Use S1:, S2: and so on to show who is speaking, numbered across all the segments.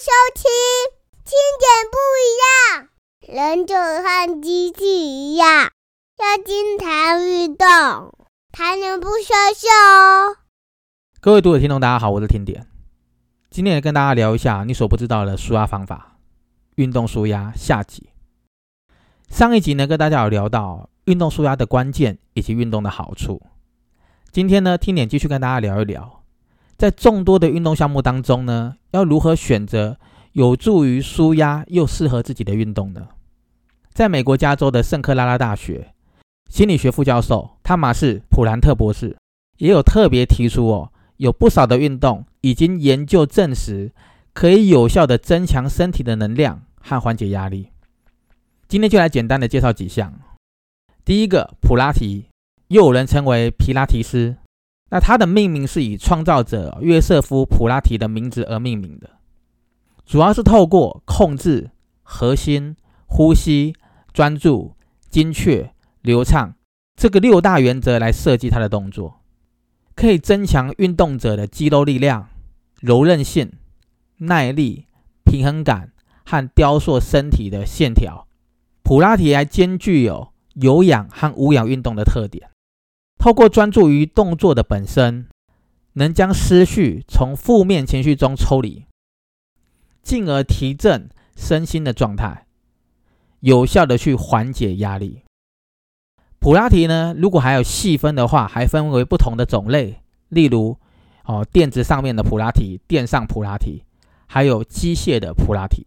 S1: 收听，听点不一样，人就和机器一样，要经常运动，才能不羞羞哦。
S2: 各位读者听众，大家好，我是听点，今天也跟大家聊一下你所不知道的舒压方法——运动舒压下集。上一集呢，跟大家有聊到运动舒压的关键以及运动的好处。今天呢，听点继续跟大家聊一聊，在众多的运动项目当中呢，要如何选择有助于舒压又适合自己的运动呢？在美国加州的圣克拉拉大学心理学副教授汤马士普兰特博士也有特别提出哦。有不少的运动已经研究证实，可以有效的增强身体的能量和缓解压力。今天就来简单的介绍几项。第一个，普拉提，又有人称为皮拉提斯，那它的命名是以创造者约瑟夫·普拉提的名字而命名的，主要是透过控制核心、呼吸、专注、精确、流畅这个六大原则来设计它的动作。可以增强运动者的肌肉力量、柔韧性、耐力、平衡感和雕塑身体的线条。普拉提还兼具有有氧和无氧运动的特点。透过专注于动作的本身，能将思绪从负面情绪中抽离，进而提振身心的状态，有效的去缓解压力。普拉提呢，如果还有细分的话，还分为不同的种类，例如哦，垫子上面的普拉提、垫上普拉提，还有机械的普拉提。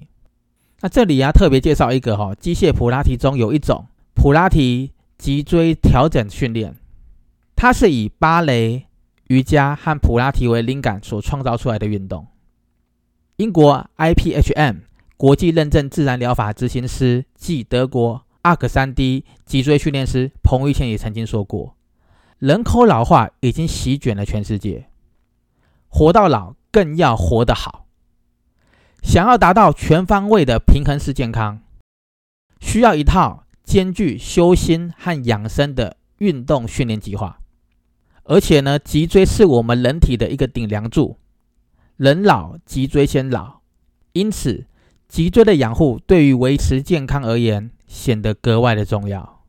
S2: 那这里啊，特别介绍一个哈，机械普拉提中有一种普拉提脊椎调整训练，它是以芭蕾、瑜伽和普拉提为灵感所创造出来的运动。英国 IPHM 国际认证自然疗法执行师暨德国。阿克三 D 脊椎训练师彭玉倩也曾经说过：“人口老化已经席卷了全世界，活到老更要活得好。想要达到全方位的平衡式健康，需要一套兼具修心和养生的运动训练计划。而且呢，脊椎是我们人体的一个顶梁柱，人老脊椎先老，因此脊椎的养护对于维持健康而言。”显得格外的重要，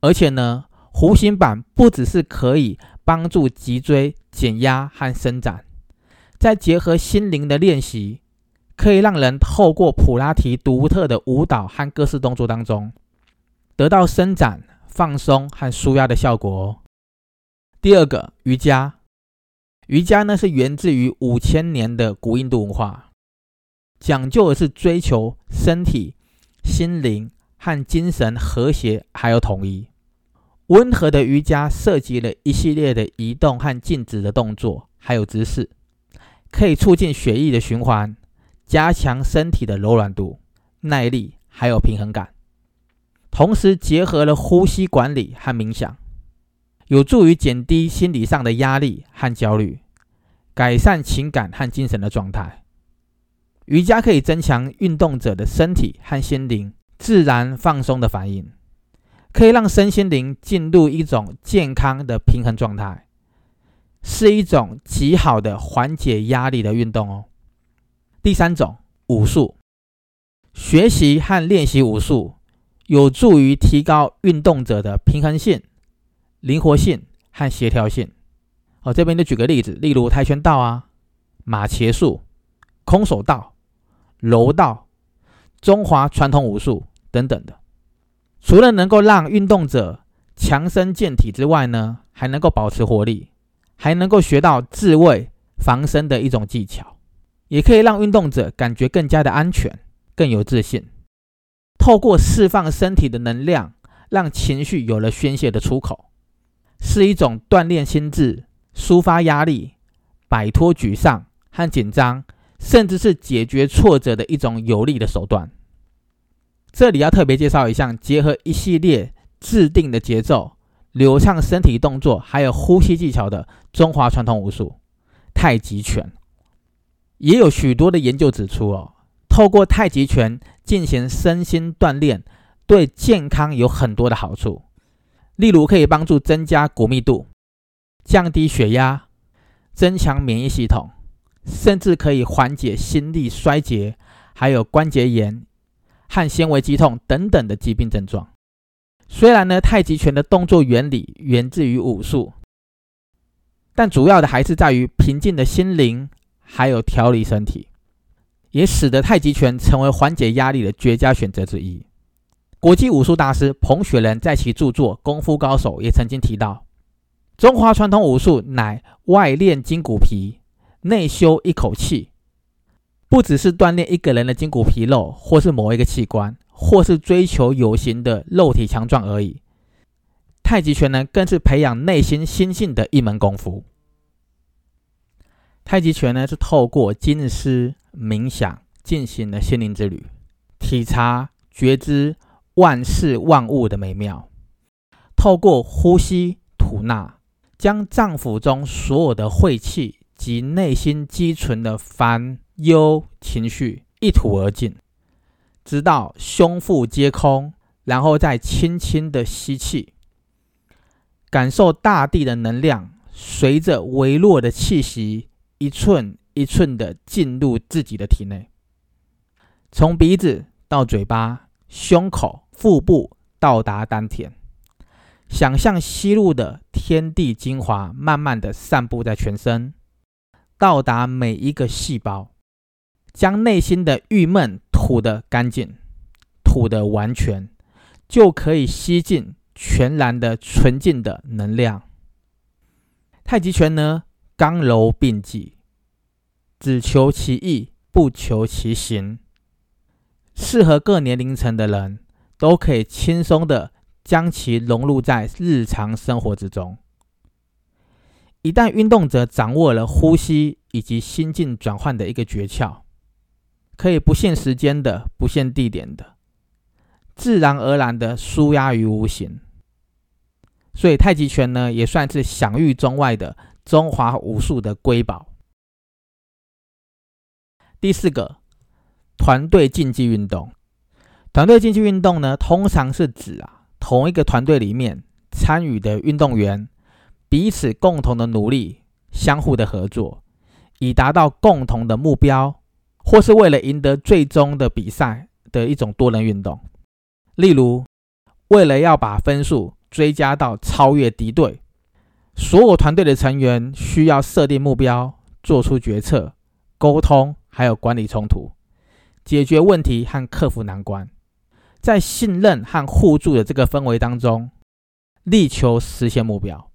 S2: 而且呢，弧形板不只是可以帮助脊椎减压和伸展，再结合心灵的练习，可以让人透过普拉提独特的舞蹈和各式动作当中，得到伸展、放松和舒压的效果哦。第二个，瑜伽，瑜伽呢是源自于五千年的古印度文化，讲究的是追求身体、心灵。和精神和谐，还有统一。温和的瑜伽涉及了一系列的移动和静止的动作，还有姿势，可以促进血液的循环，加强身体的柔软度、耐力，还有平衡感。同时结合了呼吸管理和冥想，有助于减低心理上的压力和焦虑，改善情感和精神的状态。瑜伽可以增强运动者的身体和心灵。自然放松的反应，可以让身心灵进入一种健康的平衡状态，是一种极好的缓解压力的运动哦。第三种，武术，学习和练习武术有助于提高运动者的平衡性、灵活性和协调性。哦，这边就举个例子，例如跆拳道啊、马茄术、空手道、柔道。中华传统武术等等的，除了能够让运动者强身健体之外呢，还能够保持活力，还能够学到自卫防身的一种技巧，也可以让运动者感觉更加的安全，更有自信。透过释放身体的能量，让情绪有了宣泄的出口，是一种锻炼心智、抒发压力、摆脱沮丧和紧张。甚至是解决挫折的一种有力的手段。这里要特别介绍一项结合一系列制定的节奏、流畅身体动作，还有呼吸技巧的中华传统武术——太极拳。也有许多的研究指出，哦，透过太极拳进行身心锻炼，对健康有很多的好处。例如，可以帮助增加骨密度、降低血压、增强免疫系统。甚至可以缓解心力衰竭，还有关节炎和纤维肌痛等等的疾病症状。虽然呢，太极拳的动作原理源自于武术，但主要的还是在于平静的心灵，还有调理身体，也使得太极拳成为缓解压力的绝佳选择之一。国际武术大师彭雪仁在其著作《功夫高手》也曾经提到，中华传统武术乃外练筋骨皮，内修一口气，不只是锻炼一个人的筋骨皮肉，或是某一个器官。或是追求有形的肉体强壮而已。太极拳呢，更是培养内心心性的一门功夫。太极拳呢，是透过经思冥想进行的心灵之旅，体察觉知万事万物的美妙。透过呼吸吐纳，将脏腑中所有的晦气及内心积存的烦忧情绪一吐而尽。直到胸腹皆空，然后再轻轻的吸气，感受大地的能量随着微弱的气息一寸一寸的进入自己的体内，从鼻子到嘴巴、胸口、腹部到达丹田，想象吸入的天地精华慢慢的散布在全身，到达每一个细胞。将内心的郁闷吐得干净，吐得完全，就可以吸进全然的纯净的能量。太极拳呢，刚柔并济，只求其意，不求其形，适合各年龄层的人都可以轻松的将其融入在日常生活之中。一旦运动者掌握了呼吸以及心境转换的一个诀窍。可以不限时间的、不限地点的，自然而然的舒压于无形。所以太极拳呢，也算是享誉中外的中华武术的瑰宝。第四个，团队竞技运动。团队竞技运动呢，通常是指啊，同一个团队里面参与的运动员彼此共同的努力，相互的合作，以达到共同的目标。或是为了赢得最终的比赛的一种多人运动，例如，为了要把分数追加到超越敌对，所有团队的成员需要设定目标、做出决策、沟通，还有管理冲突、解决问题和克服难关，在信任和互助的这个氛围当中，力求实现目标。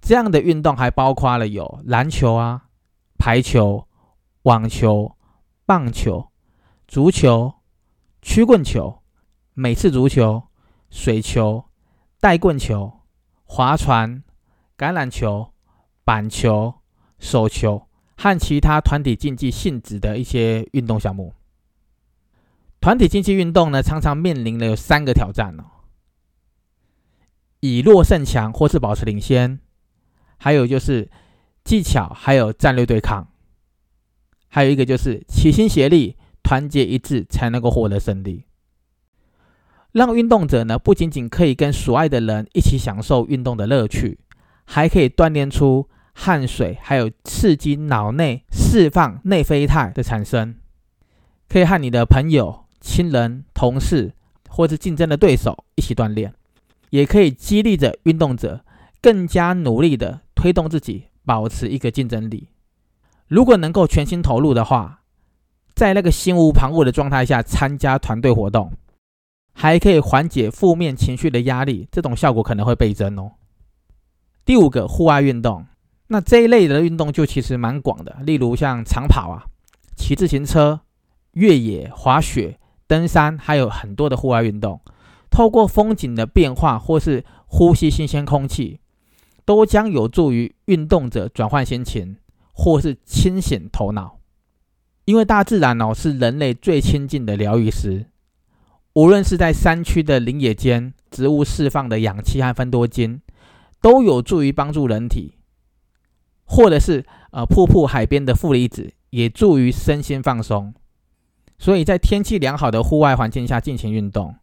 S2: 这样的运动还包括了有篮球啊、排球。网球、棒球、足球、曲棍球、美式足球、水球、带棍球、划船、橄榄球、板球、手球和其他团体竞技性质的一些运动项目。团体竞技运动呢，常常面临的有三个挑战哦：以弱胜强，或是保持领先；还有就是技巧，还有战略对抗。还有一个就是齐心协力、团结一致，才能够获得胜利。让运动者呢，不仅仅可以跟所爱的人一起享受运动的乐趣，还可以锻炼出汗水，还有刺激脑内释放内啡肽的产生，可以和你的朋友、亲人、同事或者竞争的对手一起锻炼，也可以激励着运动者更加努力的推动自己，保持一个竞争力。如果能够全心投入的话，在那个心无旁骛的状态下参加团队活动，还可以缓解负面情绪的压力，这种效果可能会倍增哦。第五个户外运动，那这一类的运动就其实蛮广的，例如像长跑啊、骑自行车、越野、滑雪、登山，还有很多的户外运动，透过风景的变化或是呼吸新鲜空气，都将有助于运动者转换心情。或是清醒头脑，因为大自然哦是人类最亲近的疗愈师。无论是在山区的林野间，植物释放的氧气和芬多精，都有助于帮助人体；或者是呃瀑布海边的负离子，也助于身心放松。所以在天气良好的户外环境下进行运动，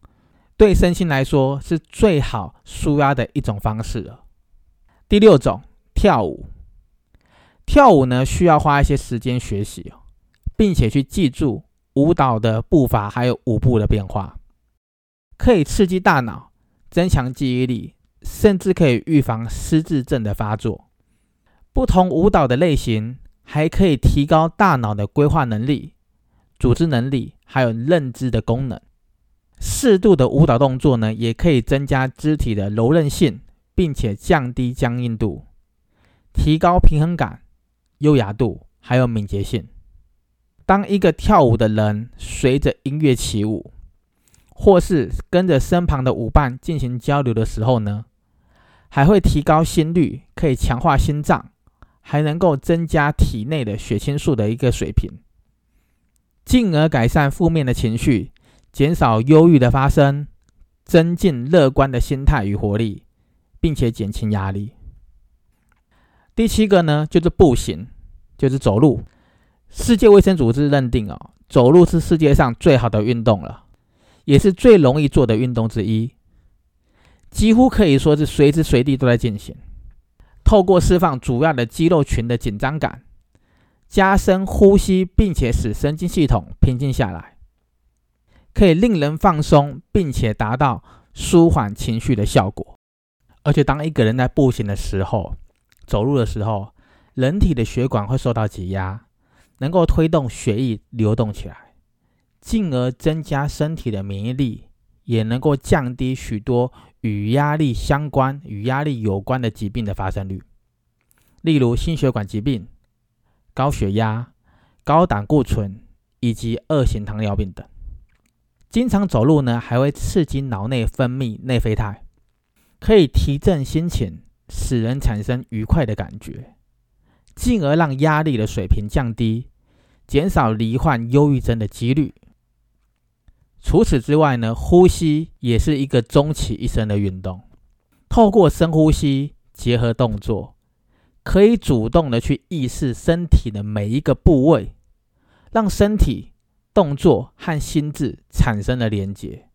S2: 对身心来说是最好舒压的一种方式了。第六种，跳舞。跳舞呢需要花一些时间学习，并且去记住舞蹈的步伐还有舞步的变化，可以刺激大脑，增强记忆力，甚至可以预防失智症的发作。不同舞蹈的类型还可以提高大脑的规划能力、组织能力，还有认知的功能。适度的舞蹈动作呢，也可以增加肢体的柔韧性，并且降低僵硬度，提高平衡感。优雅度还有敏捷性。当一个跳舞的人随着音乐起舞，或是跟着身旁的舞伴进行交流的时候呢，还会提高心率，可以强化心脏，还能够增加体内的血清素的一个水平，进而改善负面的情绪，减少忧郁的发生，增进乐观的心态与活力，并且减轻压力。第七个呢，就是步行，就是走路。世界卫生组织认定哦，走路是世界上最好的运动了，也是最容易做的运动之一，几乎可以说是随时随地都在进行。透过释放主要的肌肉群的紧张感，加深呼吸，并且使神经系统平静下来，可以令人放松，并且达到舒缓情绪的效果。而且，当一个人在步行的时候，走路的时候，人体的血管会受到挤压，能够推动血液流动起来，进而增加身体的免疫力，也能够降低许多与压力相关、与压力有关的疾病的发生率，例如心血管疾病、高血压、高胆固醇以及二型糖尿病等。经常走路呢，还会刺激脑内分泌内啡肽，可以提振心情。使人产生愉快的感觉，进而让压力的水平降低，减少罹患忧郁症的几率。除此之外呢，呼吸也是一个终其一生的运动。透过深呼吸结合动作，可以主动的去意识身体的每一个部位，让身体动作和心智产生了连接，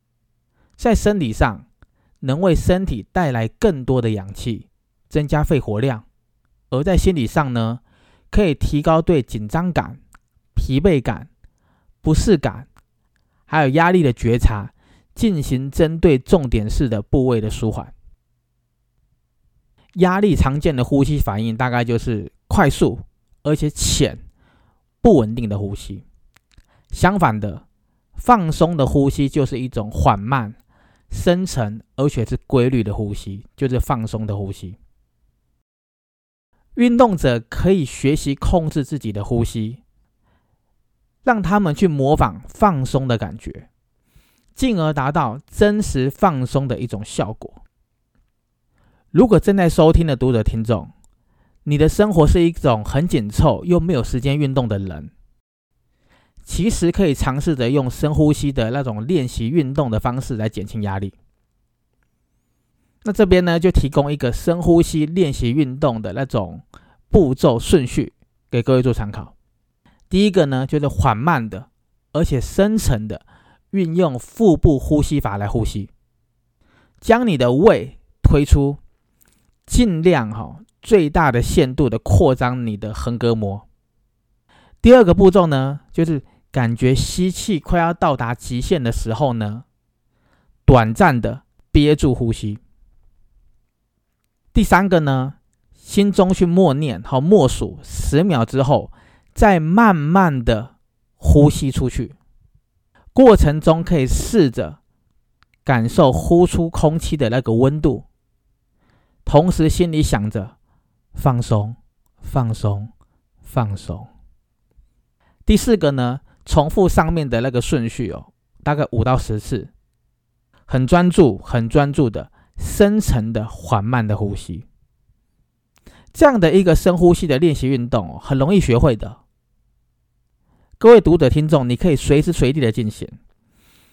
S2: 在生理上能为身体带来更多的氧气。增加肺活量，而在心理上呢，可以提高对紧张感、疲惫感、不适感，还有压力的觉察，进行针对重点式的部位的舒缓。压力常见的呼吸反应大概就是快速而且浅、不稳定的呼吸。相反的，放松的呼吸就是一种缓慢、深沉而且是规律的呼吸，就是放松的呼吸。运动者可以学习控制自己的呼吸，让他们去模仿放松的感觉，进而达到真实放松的一种效果。如果正在收听的读者听众，你的生活是一种很紧凑又没有时间运动的人，其实可以尝试着用深呼吸的那种练习运动的方式来减轻压力。那这边呢，就提供一个深呼吸练习运动的那种步骤顺序给各位做参考。第一个呢，就是缓慢的，而且深层的运用腹部呼吸法来呼吸，将你的胃推出，尽量哈最大的限度的扩张你的横膈膜。第二个步骤呢，就是感觉吸气快要到达极限的时候呢，短暂的憋住呼吸。第三个呢，心中去默念和默数十秒之后，再慢慢的呼吸出去。过程中可以试着感受呼出空气的那个温度，同时心里想着放松、放松、放松。第四个呢，重复上面的那个顺序哦，大概五到十次，很专注、很专注的。深层的缓慢的呼吸，这样的一个深呼吸的练习运动哦，很容易学会的。各位读者听众，你可以随时随地的进行。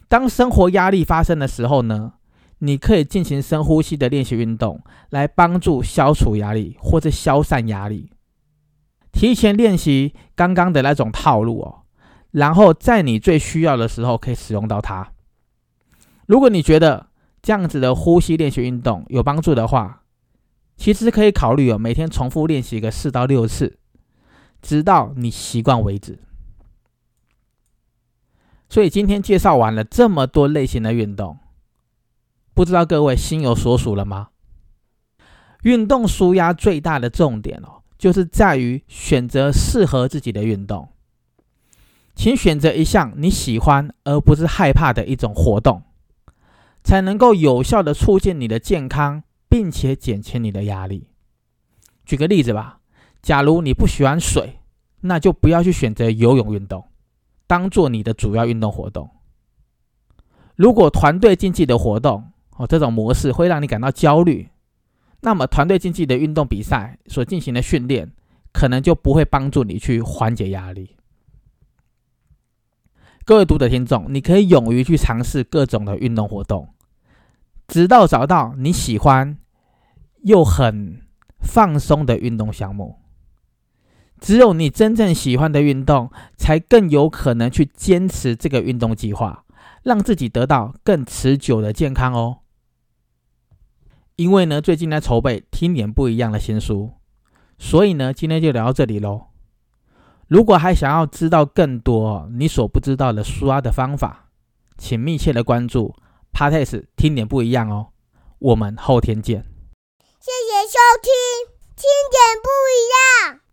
S2: 当生活压力发生的时候呢，你可以进行深呼吸的练习运动，来帮助消除压力或者消散压力。提前练习刚刚的那种套路哦，然后在你最需要的时候可以使用到它。如果你觉得，这样子的呼吸练习运动有帮助的话，其实可以考虑哦，每天重复练习个四到六次，直到你习惯为止。所以今天介绍完了这么多类型的运动，不知道各位心有所属了吗？运动舒压最大的重点哦，就是在于选择适合自己的运动。请选择一项你喜欢而不是害怕的一种活动，才能够有效的促进你的健康，并且减轻你的压力。举个例子吧，假如你不喜欢水，那就不要去选择游泳运动。当做你的主要运动活动。如果团队竞技的活动哦，这种模式会让你感到焦虑，那么团队竞技的运动比赛所进行的训练，可能就不会帮助你去缓解压力。各位读者听众，你可以勇于去尝试各种的运动活动，直到找到你喜欢又很放松的运动项目。只有你真正喜欢的运动，才更有可能去坚持这个运动计划，让自己得到更持久的健康哦。因为呢，最近在筹备听点不一样的新书，所以呢，今天就聊到这里喽。如果还想要知道更多你所不知道的刷的方法，请密切的关注 p a t e s 听点不一样哦。我们后天见。
S1: 谢谢收听，听点不一样。